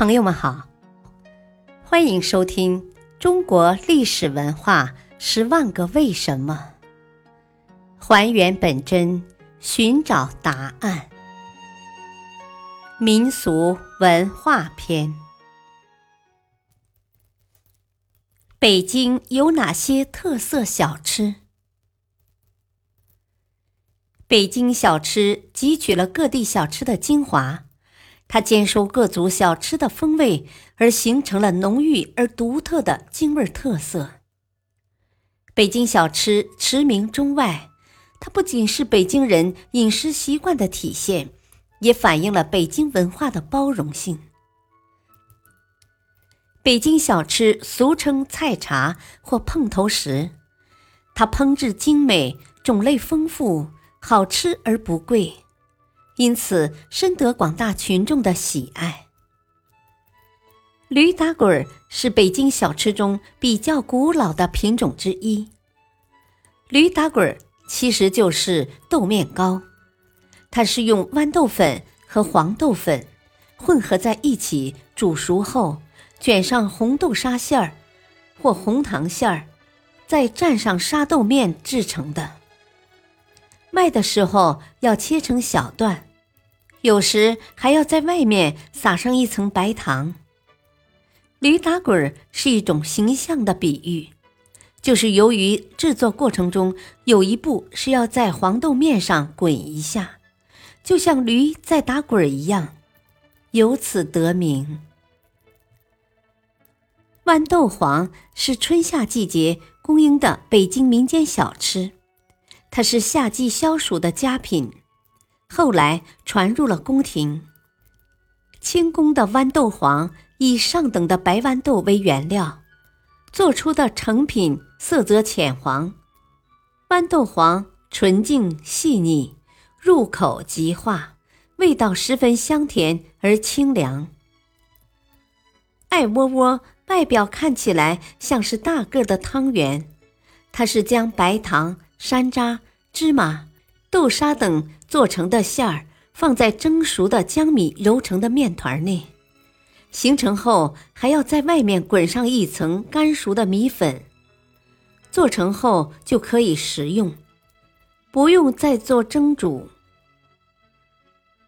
朋友们好，欢迎收听《中国历史文化十万个为什么》，还原本真，寻找答案。民俗文化篇：北京有哪些特色小吃？北京小吃汲取了各地小吃的精华。它兼收各族小吃的风味，而形成了浓郁而独特的京味特色。北京小吃驰名中外，它不仅是北京人饮食习惯的体现，也反映了北京文化的包容性。北京小吃俗称菜茶或碰头食，它烹制精美，种类丰富，好吃而不贵。因此，深得广大群众的喜爱。驴打滚儿是北京小吃中比较古老的品种之一。驴打滚儿其实就是豆面糕，它是用豌豆粉和黄豆粉混合在一起煮熟后，卷上红豆沙馅儿或红糖馅儿，再蘸上沙豆面制成的。卖的时候要切成小段。有时还要在外面撒上一层白糖。驴打滚儿是一种形象的比喻，就是由于制作过程中有一步是要在黄豆面上滚一下，就像驴在打滚儿一样，由此得名。豌豆黄是春夏季节供应的北京民间小吃，它是夏季消暑的佳品。后来传入了宫廷。清宫的豌豆黄以上等的白豌豆为原料，做出的成品色泽浅黄。豌豆黄纯净细腻，入口即化，味道十分香甜而清凉。艾窝窝外表看起来像是大个的汤圆，它是将白糖、山楂、芝麻。豆沙等做成的馅儿放在蒸熟的江米揉成的面团内，形成后还要在外面滚上一层干熟的米粉。做成后就可以食用，不用再做蒸煮。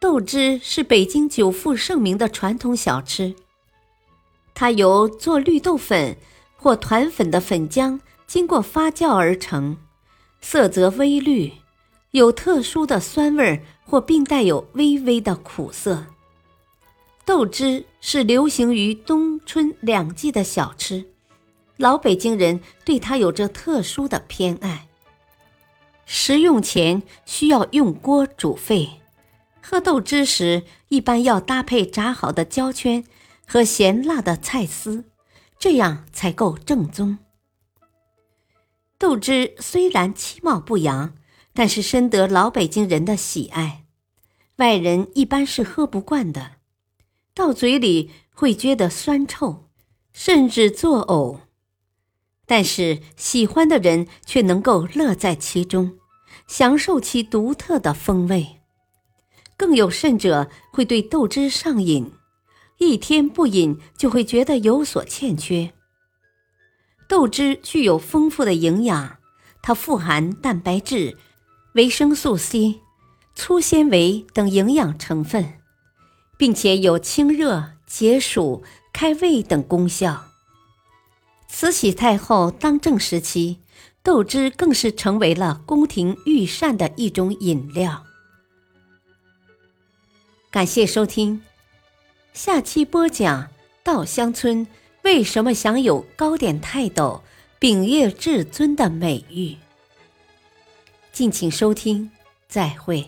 豆汁是北京久负盛名的传统小吃，它由做绿豆粉或团粉的粉浆经过发酵而成，色泽微绿。有特殊的酸味儿，或并带有微微的苦涩。豆汁是流行于冬春两季的小吃，老北京人对它有着特殊的偏爱。食用前需要用锅煮沸，喝豆汁时一般要搭配炸好的焦圈和咸辣的菜丝，这样才够正宗。豆汁虽然其貌不扬。但是深得老北京人的喜爱，外人一般是喝不惯的，到嘴里会觉得酸臭，甚至作呕。但是喜欢的人却能够乐在其中，享受其独特的风味。更有甚者会对豆汁上瘾，一天不饮就会觉得有所欠缺。豆汁具有丰富的营养，它富含蛋白质。维生素 C、粗纤维等营养成分，并且有清热解暑、开胃等功效。慈禧太后当政时期，豆汁更是成为了宫廷御膳的一种饮料。感谢收听，下期播讲稻香村为什么享有糕点泰斗、饼业至尊的美誉。敬请收听，再会。